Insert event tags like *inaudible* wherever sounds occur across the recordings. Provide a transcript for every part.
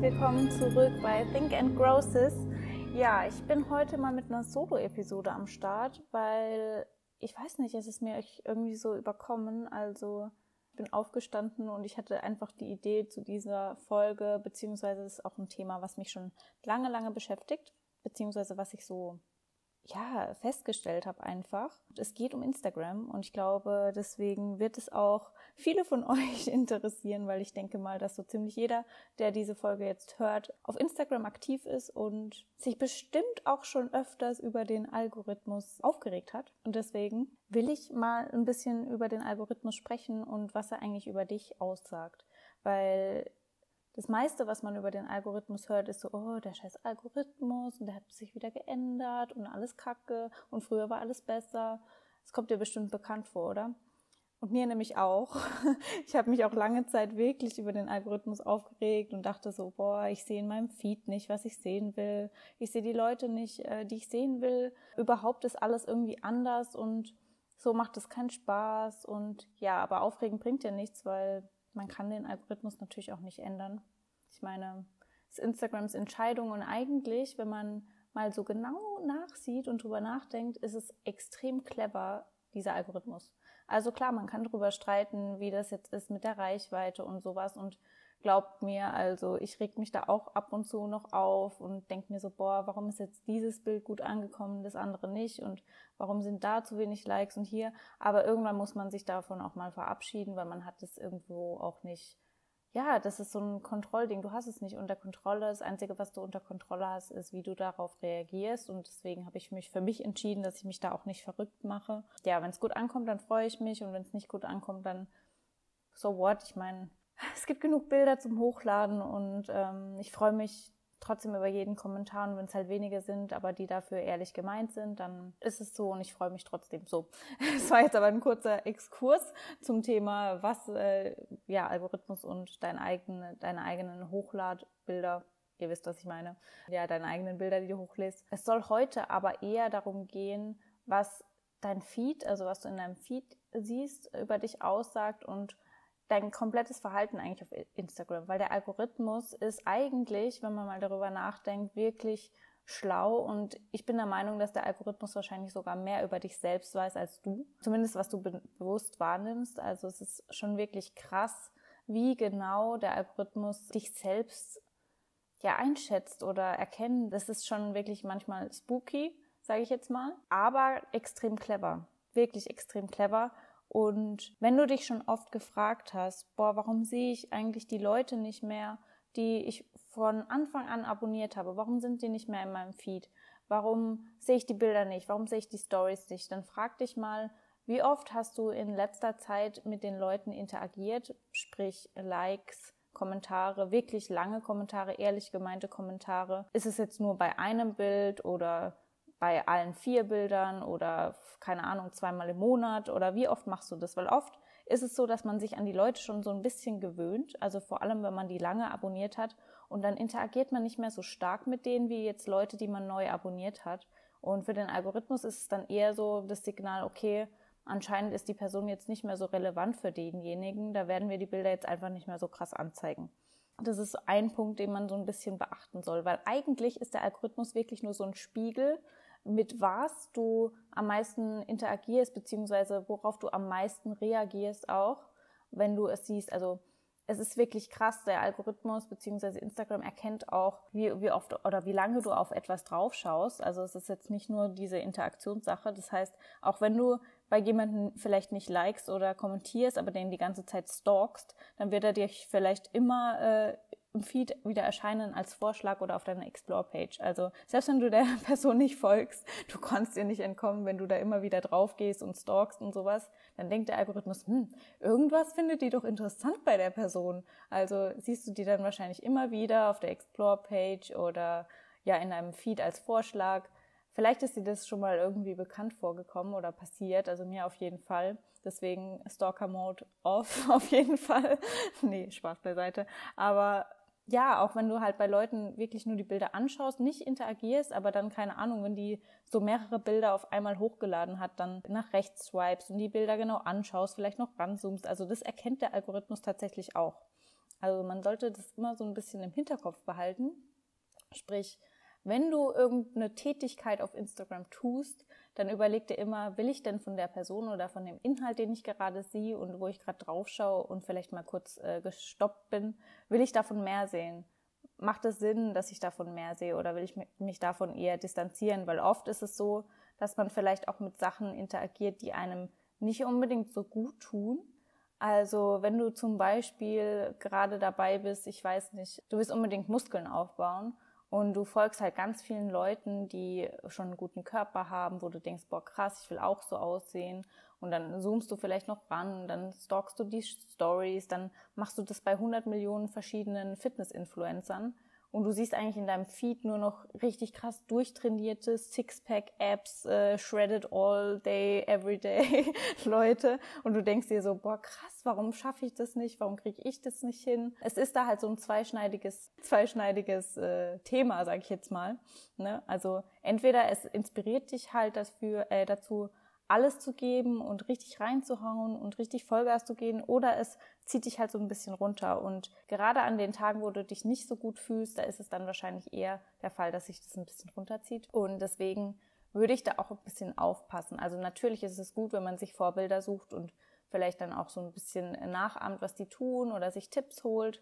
willkommen zurück bei Think and Grow. Ja, ich bin heute mal mit einer Solo-Episode am Start, weil ich weiß nicht, es ist mir irgendwie so überkommen. Also ich bin aufgestanden und ich hatte einfach die Idee zu dieser Folge, beziehungsweise es ist auch ein Thema, was mich schon lange, lange beschäftigt, beziehungsweise was ich so ja, festgestellt habe einfach. Es geht um Instagram und ich glaube, deswegen wird es auch viele von *laughs* euch interessieren, weil ich denke mal, dass so ziemlich jeder, der diese Folge jetzt hört, auf Instagram aktiv ist und sich bestimmt auch schon öfters über den Algorithmus aufgeregt hat. Und deswegen will ich mal ein bisschen über den Algorithmus sprechen und was er eigentlich über dich aussagt. Weil das meiste, was man über den Algorithmus hört, ist so, oh, der scheiß Algorithmus und der hat sich wieder geändert und alles kacke und früher war alles besser. Das kommt dir bestimmt bekannt vor, oder? Und mir nämlich auch. *laughs* Ich habe mich auch lange Zeit wirklich über den Algorithmus aufgeregt und dachte so, boah, ich sehe in meinem Feed nicht, was ich sehen will. Ich sehe die Leute nicht, äh, die ich sehen will. Überhaupt ist alles irgendwie anders und so macht es keinen Spaß. Und ja, aber aufregen bringt ja nichts, weil man kann den Algorithmus natürlich auch nicht ändern. Ich meine, es ist Instagrams Entscheidung und eigentlich, wenn man mal so genau nachsieht und drüber nachdenkt, ist es extrem clever, dieser Algorithmus. Also klar, man kann drüber streiten, wie das jetzt ist mit der Reichweite und sowas und glaubt mir, also ich reg mich da auch ab und zu noch auf und denke mir so, boah, warum ist jetzt dieses Bild gut angekommen, das andere nicht und warum sind da zu wenig Likes und hier. Aber irgendwann muss man sich davon auch mal verabschieden, weil man hat es irgendwo auch nicht, ja, das ist so ein Kontrollding. Du hast es nicht unter Kontrolle. Das Einzige, was du unter Kontrolle hast, ist, wie du darauf reagierst. Und deswegen habe ich mich für mich entschieden, dass ich mich da auch nicht verrückt mache. Ja, wenn es gut ankommt, dann freue ich mich und wenn es nicht gut ankommt, dann so what? Ich meine, es gibt genug Bilder zum Hochladen und ähm, ich freue mich trotzdem über jeden Kommentar und wenn es halt wenige sind, aber die dafür ehrlich gemeint sind, dann ist es so und ich freue mich trotzdem so. *laughs* Es war jetzt aber ein kurzer Exkurs zum Thema, was äh, ja Algorithmus und dein eigene, deine eigenen Hochladbilder Ihr wisst, was ich meine. Ja, deine eigenen Bilder, die du hochlädst. Es soll heute aber eher darum gehen, was dein Feed, also was du in deinem Feed siehst, über dich aussagt und dein komplettes Verhalten eigentlich auf Instagram, weil der Algorithmus ist eigentlich, wenn man mal darüber nachdenkt, wirklich schlau und ich bin der Meinung, dass der Algorithmus wahrscheinlich sogar mehr über dich selbst weiß als du, zumindest was du be bewusst wahrnimmst. Also es ist schon wirklich krass, wie genau der Algorithmus dich selbst ja einschätzt oder erkennt. Das ist schon wirklich manchmal spooky, sage ich jetzt mal, aber extrem clever, wirklich extrem clever und wenn du dich schon oft gefragt hast, boah, warum sehe ich eigentlich die Leute nicht mehr, die ich von Anfang an abonniert habe, warum sind die nicht mehr in meinem Feed? Warum sehe ich die Bilder nicht? Warum sehe ich die Stories nicht? Dann frag dich mal, wie oft hast du in letzter Zeit mit den Leuten interagiert, sprich Likes, Kommentare, wirklich lange Kommentare, ehrlich gemeinte Kommentare? Ist es jetzt nur bei einem Bild oder bei allen vier Bildern oder keine Ahnung, zweimal im Monat oder wie oft machst du das? Weil oft ist es so, dass man sich an die Leute schon so ein bisschen gewöhnt, also vor allem, wenn man die lange abonniert hat und dann interagiert man nicht mehr so stark mit denen wie jetzt Leute, die man neu abonniert hat. Und für den Algorithmus ist es dann eher so das Signal, okay, anscheinend ist die Person jetzt nicht mehr so relevant für denjenigen, da werden wir die Bilder jetzt einfach nicht mehr so krass anzeigen. Das ist ein Punkt, den man so ein bisschen beachten soll, weil eigentlich ist der Algorithmus wirklich nur so ein Spiegel mit was du am meisten interagierst, beziehungsweise worauf du am meisten reagierst auch, wenn du es siehst. Also es ist wirklich krass, der Algorithmus beziehungsweise Instagram erkennt auch, wie, wie oft oder wie lange du auf etwas draufschaust. Also es ist jetzt nicht nur diese Interaktionssache. Das heißt, auch wenn du bei jemandem vielleicht nicht likest oder kommentierst, aber den die ganze Zeit stalkst, dann wird er dir vielleicht immer äh, im Feed wieder erscheinen als Vorschlag oder auf deiner Explore-Page. Also selbst wenn du der *laughs* Person nicht folgst, du kannst ihr nicht entkommen, wenn du da immer wieder drauf gehst und stalkst und sowas, dann denkt der Algorithmus, hm, irgendwas findet die doch interessant bei der Person. Also siehst du die dann wahrscheinlich immer wieder auf der Explore-Page oder ja in einem Feed als Vorschlag. Vielleicht ist dir das schon mal irgendwie bekannt vorgekommen oder passiert, also mir auf jeden Fall. Deswegen Stalker Mode off *laughs* auf jeden Fall. nee, Spaß beiseite. Aber ja, auch wenn du halt bei Leuten wirklich nur die Bilder anschaust, nicht interagierst, aber dann keine Ahnung, wenn die so mehrere Bilder auf einmal hochgeladen hat, dann nach rechts swipes und die Bilder genau anschaust, vielleicht noch ranzoomst. Also das erkennt der Algorithmus tatsächlich auch. Also man sollte das immer so ein bisschen im Hinterkopf behalten. Sprich, wenn du irgendeine Tätigkeit auf Instagram tust, dann überleg dir immer, will ich denn von der Person oder von dem Inhalt, den ich gerade sehe und wo ich gerade drauf schaue und vielleicht mal kurz äh, gestoppt bin, will ich davon mehr sehen? Macht es Sinn, dass ich davon mehr sehe oder will ich mich davon eher distanzieren? Weil oft ist es so, dass man vielleicht auch mit Sachen interagiert, die einem nicht unbedingt so gut tun. Also wenn du zum Beispiel gerade dabei bist, ich weiß nicht, du willst unbedingt Muskeln aufbauen und du folgst halt ganz vielen Leuten, die schon einen guten Körper haben, wo du denkst, boah, krass, ich will auch so aussehen. Und dann zoomst du vielleicht noch ran, dann stalkst du die Stories, dann machst du das bei 100 Millionen verschiedenen Fitness-Influencern und du siehst eigentlich in deinem Feed nur noch richtig krass durchtrainierte Sixpack-Apps, äh, shredded all day, every day *laughs* Leute und du denkst dir so, boah krass, warum schaffe ich das nicht, warum kriege ich das nicht hin? Es ist da halt so ein zweischneidiges, zweischneidiges äh, Thema, sag ich jetzt mal. Ne? Also entweder es inspiriert dich halt dafür, äh, dazu, alles zu geben und richtig reinzuhauen und richtig Vollgas zu gehen oder es zieht dich halt so ein bisschen runter. Und gerade an den Tagen, wo du dich nicht so gut fühlst, da ist es dann wahrscheinlich eher der Fall, dass sich das ein bisschen runterzieht. Und deswegen würde ich da auch ein bisschen aufpassen. Also natürlich ist es gut, wenn man sich Vorbilder sucht und vielleicht dann auch so ein bisschen nachahmt, was die tun oder sich Tipps holt.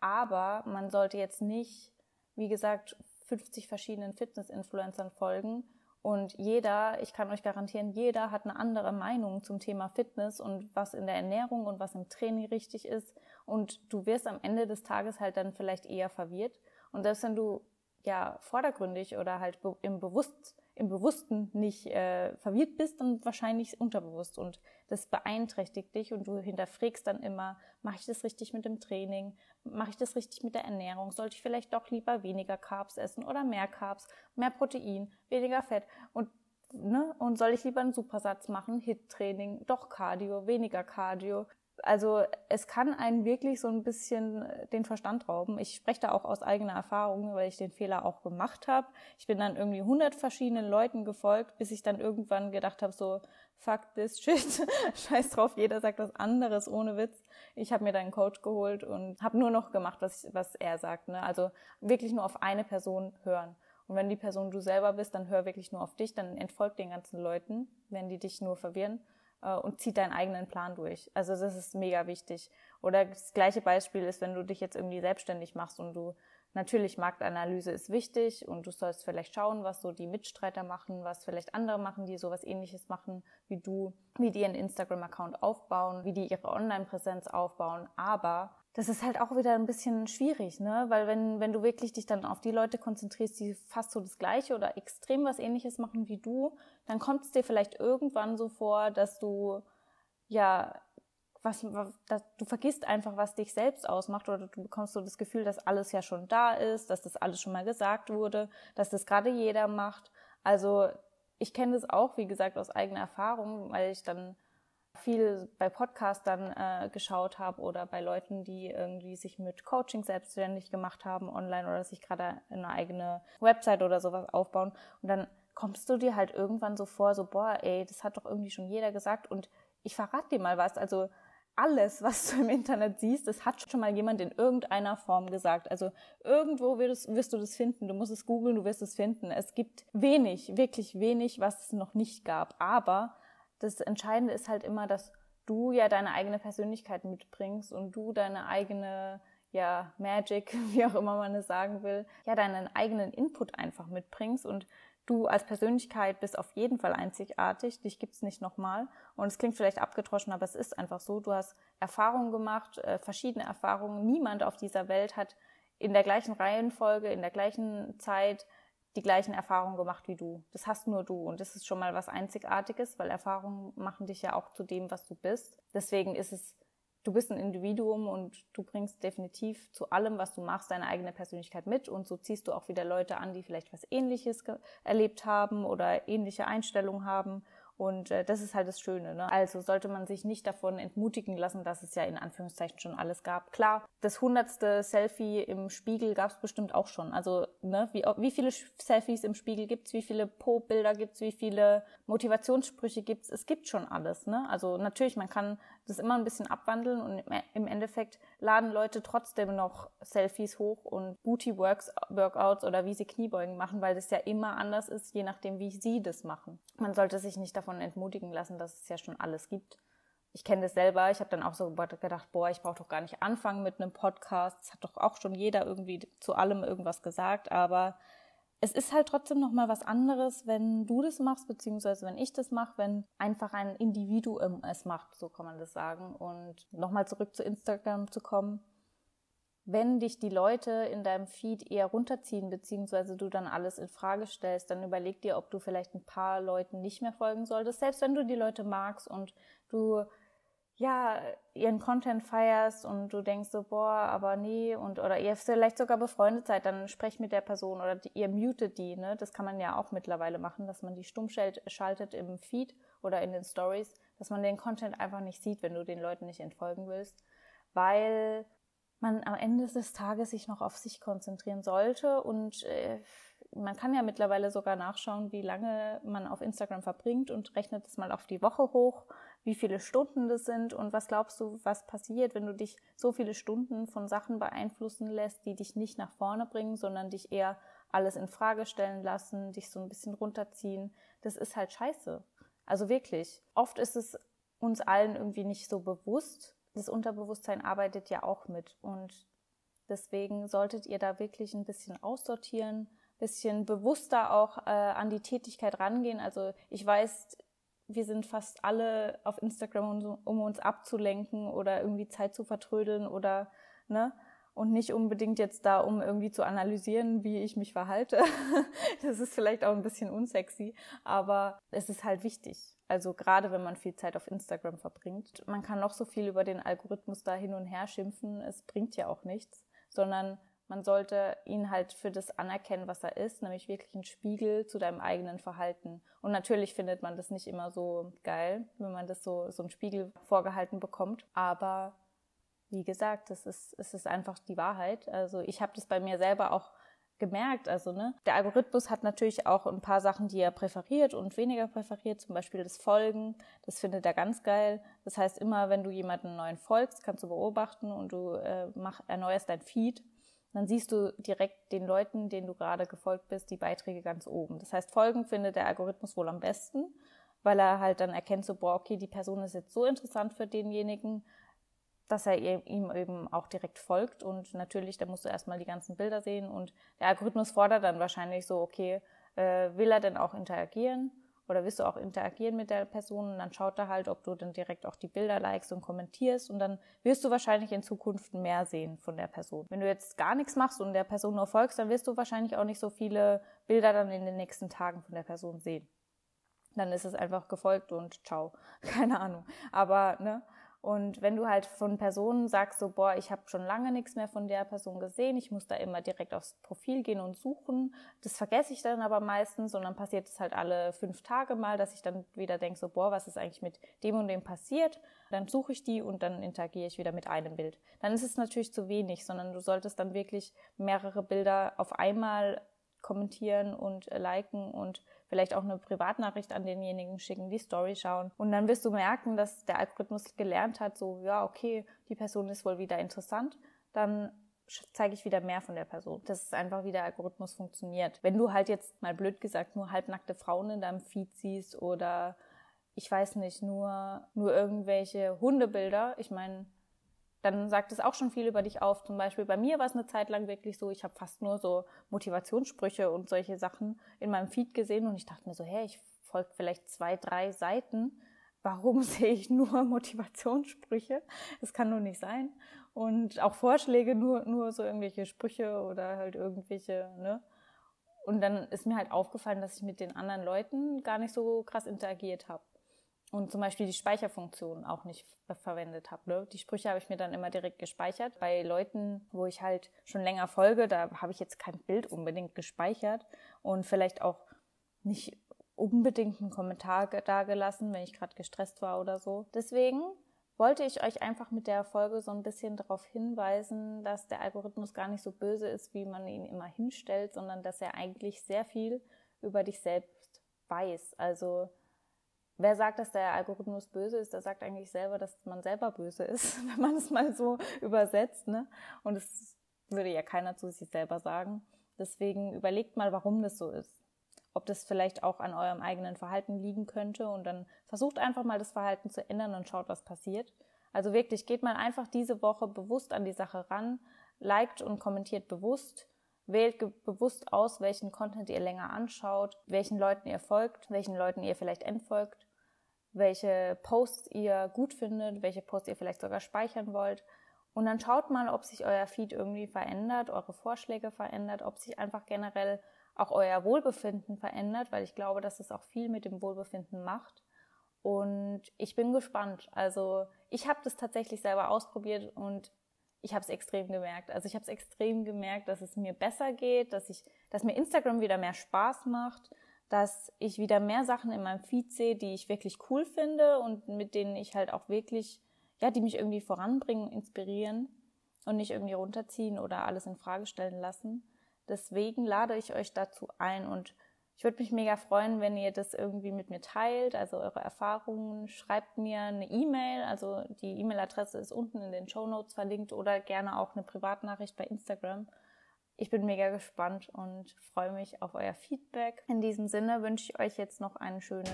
Aber man sollte jetzt nicht, wie gesagt, 50 verschiedenen Fitness-Influencern folgen und jeder, ich kann euch garantieren, jeder hat eine andere Meinung zum Thema Fitness und was in der Ernährung und was im Training richtig ist. Und du wirst am Ende des Tages halt dann vielleicht eher verwirrt. Und selbst wenn du ja vordergründig oder halt im Bewusst im Bewussten nicht äh, verwirrt bist, dann wahrscheinlich unterbewusst. Und das beeinträchtigt dich und du hinterfragst dann immer, mache ich das richtig mit dem Training? Mache ich das richtig mit der Ernährung? Sollte ich vielleicht doch lieber weniger Carbs essen oder mehr Carbs, mehr Protein, weniger Fett? Und Ne? Und soll ich lieber einen Supersatz machen, Hit-Training, doch Cardio, weniger Cardio? Also es kann einen wirklich so ein bisschen äh, den Verstand rauben. Ich spreche da auch aus eigener Erfahrung, weil ich den Fehler auch gemacht habe. Ich bin dann irgendwie hundert verschiedenen Leuten gefolgt, bis ich dann irgendwann gedacht habe, so fuck this *laughs* shit, scheiß drauf, jeder sagt was anderes ohne Witz. Ich habe mir dann einen Coach geholt und habe nur noch gemacht, was, was er sagt. Ne? Also wirklich nur auf eine Person hören. Und wenn die Person du selber bist, dann hör wirklich nur auf dich, dann entfolg den ganzen Leuten, wenn die dich nur verwirren und zieh deinen eigenen Plan durch. Also das ist mega wichtig. Oder das gleiche Beispiel ist, wenn du dich jetzt irgendwie selbstständig machst und du natürlich Marktanalyse ist wichtig und du sollst vielleicht schauen, was so die Mitstreiter machen, was vielleicht andere machen, die sowas ähnliches machen wie du, wie die ihren Instagram-Account aufbauen, wie die ihre Online-Präsenz aufbauen. Aber das ist halt auch wieder ein bisschen schwierig, ne? Weil wenn, wenn du wirklich dich dann auf die Leute konzentrierst, die fast so das Gleiche oder extrem was ähnliches machen wie du, dann kommt es dir vielleicht irgendwann so vor, dass du ja was, dass du vergisst einfach, was dich selbst ausmacht oder du bekommst so das Gefühl, dass alles ja schon da ist, dass das alles schon mal gesagt wurde, dass das gerade jeder macht. Also ich kenne das auch, wie gesagt, aus eigener Erfahrung, weil ich dann viel bei Podcastern äh, geschaut habe oder bei Leuten, die irgendwie sich mit Coaching selbstständig gemacht haben online oder sich gerade eine eigene Website oder sowas aufbauen. Und dann kommst du dir halt irgendwann so vor, so, boah, ey, das hat doch irgendwie schon jeder gesagt. Und ich verrate dir mal was. Also alles, *laughs* was du im Internet siehst, das hat schon mal jemand in irgendeiner Form gesagt. Also irgendwo wirst, wirst du das finden. Du musst es googeln, du wirst es finden. Es gibt wenig, wirklich wenig, was es noch nicht gab. Aber das Entscheidende ist halt immer, dass du ja deine eigene Persönlichkeit mitbringst und du deine eigene ja, Magic, *laughs* wie auch immer man es sagen will, ja, deinen eigenen Input einfach mitbringst und du als Persönlichkeit bist auf jeden Fall einzigartig, dich gibt's nicht nochmal. Und es klingt vielleicht abgedroschen, aber es ist einfach so, du hast Erfahrungen gemacht, äh, verschiedene Erfahrungen, niemand auf dieser Welt hat in der gleichen Reihenfolge, in der gleichen Zeit die gleichen Erfahrungen gemacht wie du. Das hast nur du und das ist schon mal was Einzigartiges, weil Erfahrungen machen dich ja auch zu dem, was du bist. Deswegen ist es, du bist ein Individuum und du bringst definitiv zu allem, was du machst, deine eigene Persönlichkeit mit und so ziehst du auch wieder Leute an, die vielleicht was Ähnliches erlebt haben oder ähnliche Einstellungen haben und äh, das ist halt das Schöne. Ne? Also sollte man sich nicht davon entmutigen lassen, dass es ja in Anführungszeichen schon alles gab. Klar, das hundertste Selfie im Spiegel gab es bestimmt auch schon. Also ne, wie, wie viele Selfies im Spiegel gibt's, wie viele Po-Bilder gibt's, wie viele Motivationssprüche gibt's. Es gibt schon alles. Ne? Also natürlich, man kann das immer ein bisschen abwandeln und im Endeffekt laden Leute trotzdem noch Selfies hoch und Booty Works, Workouts oder wie sie Kniebeugen machen, weil das ja immer anders ist, je nachdem, wie sie das machen. Man sollte sich nicht davon entmutigen lassen, dass es ja schon alles gibt. Ich kenne das selber. Ich habe dann auch so gedacht, boah, ich brauche doch gar nicht anfangen mit einem Podcast. Es hat doch auch schon jeder irgendwie zu allem irgendwas gesagt. Aber es ist halt trotzdem noch mal was anderes, wenn du das machst, beziehungsweise wenn ich das mache, wenn einfach ein Individuum es macht, so kann man das sagen. Und nochmal zurück zu Instagram zu kommen. Wenn dich die Leute in deinem Feed eher runterziehen, beziehungsweise du dann alles in Frage stellst, dann überleg dir, ob du vielleicht ein paar Leuten nicht mehr folgen solltest. Selbst wenn du die Leute magst und du ja, ihren Content feierst und du denkst so, boah, aber nee, und oder ihr vielleicht sogar befreundet seid, dann sprecht mit der Person oder die, ihr mutet die, ne? Das kann man ja auch mittlerweile machen, dass man die stumm schaltet im Feed oder in den Stories, dass man den Content einfach nicht sieht, wenn du den Leuten nicht entfolgen willst, weil man am Ende des Tages sich noch auf sich konzentrieren sollte und äh, man kann ja mittlerweile sogar nachschauen, wie lange man auf Instagram verbringt und rechnet es mal auf die Woche hoch wie viele Stunden das sind und was glaubst du, was passiert, wenn du dich so viele Stunden von Sachen beeinflussen lässt, die dich nicht nach vorne bringen, sondern dich eher alles in Frage stellen lassen, dich so ein bisschen runterziehen. Das ist halt scheiße. Also wirklich. Oft ist es uns allen irgendwie nicht so bewusst. Das Unterbewusstsein arbeitet ja auch mit und deswegen solltet ihr da wirklich ein bisschen aussortieren, bisschen bewusster auch äh, an die Tätigkeit rangehen. Also ich weiß, wir sind fast alle auf Instagram, um uns abzulenken oder irgendwie Zeit zu vertrödeln oder, ne? Und nicht unbedingt jetzt da, um irgendwie zu analysieren, wie ich mich verhalte. *laughs* das ist vielleicht auch ein bisschen unsexy, aber es ist halt wichtig. Also gerade wenn man viel Zeit auf Instagram verbringt. Man kann noch so viel über den Algorithmus da hin und her schimpfen. Es bringt ja auch nichts, sondern man sollte ihn halt für das anerkennen, was er ist, nämlich wirklich ein Spiegel zu deinem eigenen Verhalten. Und natürlich findet man das nicht immer so geil, wenn man das so, so ein Spiegel vorgehalten bekommt. Aber wie gesagt, es ist, es ist einfach die Wahrheit. Also ich habe das bei mir selber auch gemerkt. Also ne, der Algorithmus hat natürlich auch ein paar Sachen, die er präferiert und weniger präferiert. Zum Beispiel das Folgen. Das findet er ganz geil. Das heißt, immer wenn du jemanden neuen folgst, kannst du beobachten und du äh, mach, erneuerst dein Feed dann siehst du direkt den Leuten, denen du gerade gefolgt bist, die Beiträge ganz oben. Das heißt, Folgen findet der Algorithmus wohl am besten, weil er halt dann erkennt, so, boah, okay, die Person ist jetzt so interessant für denjenigen, dass er ihm eben auch direkt folgt. Und natürlich, da musst du erstmal die ganzen Bilder sehen. Und der Algorithmus fordert dann wahrscheinlich so, okay, äh, will er denn auch interagieren? Oder willst du auch interagieren mit der Person und dann schaut er halt, ob du dann direkt auch die Bilder likest und kommentierst und dann wirst du wahrscheinlich in Zukunft mehr sehen von der Person. Wenn du jetzt gar nichts machst und der Person nur folgst, dann wirst du wahrscheinlich auch nicht so viele Bilder dann in den nächsten Tagen von der Person sehen. Dann ist es einfach gefolgt und ciao. *laughs* Keine Ahnung. Aber, ne? Und wenn du halt von Personen sagst, so, boah, ich habe schon lange nichts mehr von der Person gesehen, ich muss da immer direkt aufs Profil gehen und suchen, das vergesse ich dann aber meistens und dann passiert es halt alle fünf Tage mal, dass ich dann wieder denke, so, boah, was ist eigentlich mit dem und dem passiert? Dann suche ich die und dann interagiere ich wieder mit einem Bild. Dann ist es natürlich zu wenig, sondern du solltest dann wirklich mehrere Bilder auf einmal kommentieren und liken und vielleicht auch eine Privatnachricht an denjenigen schicken, die Story schauen. Und dann wirst du merken, dass der Algorithmus gelernt hat, so, ja, okay, die Person ist wohl wieder interessant, dann zeige ich wieder mehr von der Person. Das ist einfach, wie der Algorithmus funktioniert. Wenn du halt jetzt mal blöd gesagt nur halbnackte Frauen in deinem Feed siehst oder ich weiß nicht, nur, nur irgendwelche Hundebilder, ich meine, dann sagt es auch schon viel über dich auf. Zum Beispiel bei mir war es eine Zeit lang wirklich so, ich habe fast nur so Motivationssprüche und solche Sachen in meinem Feed gesehen und ich dachte mir so, hey, ich folge vielleicht zwei, drei Seiten. Warum *laughs* sehe ich nur Motivationssprüche? Das kann nur nicht sein. Und auch Vorschläge, nur, nur so irgendwelche Sprüche oder halt irgendwelche, ne? Und dann ist mir halt aufgefallen, dass ich mit den anderen Leuten gar nicht so krass interagiert habe und zum Beispiel die Speicherfunktion auch nicht verwendet habe. Ne? Die Sprüche habe ich mir dann immer direkt gespeichert. Bei Leuten, wo ich halt schon länger folge, da habe ich jetzt kein Bild unbedingt gespeichert und vielleicht auch nicht unbedingt einen Kommentar dagelassen, wenn ich gerade gestresst war oder so. Deswegen wollte ich euch einfach mit der Folge so ein bisschen darauf hinweisen, dass der Algorithmus gar nicht so böse ist, wie man ihn immer hinstellt, sondern dass er eigentlich sehr viel über dich selbst weiß. Also wer sagt, dass der Algorithmus böse ist, der sagt eigentlich selber, dass man selber böse ist, *laughs* wenn man es mal so übersetzt. Ne? Und das würde ja keiner zu sich selber sagen. Deswegen überlegt mal, warum das so ist. Ob das vielleicht auch an eurem eigenen Verhalten liegen könnte und dann versucht einfach mal das Verhalten zu ändern und schaut, was passiert. Also wirklich, geht mal einfach diese Woche bewusst an die Sache ran, liked und kommentiert bewusst, wählt bewusst aus, welchen Content ihr länger anschaut, welchen Leuten ihr folgt, welchen Leuten ihr vielleicht entfolgt, welche Posts ihr gut findet, welche Posts ihr vielleicht sogar speichern wollt und dann schaut mal, ob sich euer Feed irgendwie verändert, eure Vorschläge verändert, ob sich einfach generell auch euer Wohlbefinden verändert, weil ich glaube, dass es auch viel mit dem Wohlbefinden macht. Und ich bin gespannt. Also ich habe das tatsächlich selber ausprobiert und ich habe es extrem gemerkt. Also ich habe es extrem gemerkt, dass es mir besser geht, dass ich, dass mir Instagram wieder mehr Spaß macht, dass ich wieder mehr Sachen in meinem Feed sehe, die ich wirklich cool finde und mit denen ich halt auch wirklich ja, die mich irgendwie voranbringen, inspirieren und nicht irgendwie runterziehen oder alles in Frage stellen lassen. Deswegen lade ich euch dazu ein und ich würde mich mega freuen, wenn ihr das irgendwie mit mir teilt, also eure Erfahrungen. Schreibt mir eine E-Mail, also die E-Mail-Adresse ist unten in den Show Notes verlinkt oder gerne auch eine Privatnachricht bei Instagram. Ich bin mega gespannt und freue mich auf euer Feedback. In diesem Sinne wünsche ich euch jetzt noch einen schönen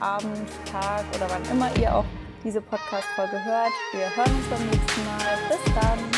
Abend, Tag oder wann immer ihr auch diese Podcast-Folge hört. Wir hören uns beim nächsten Mal. Bis dann!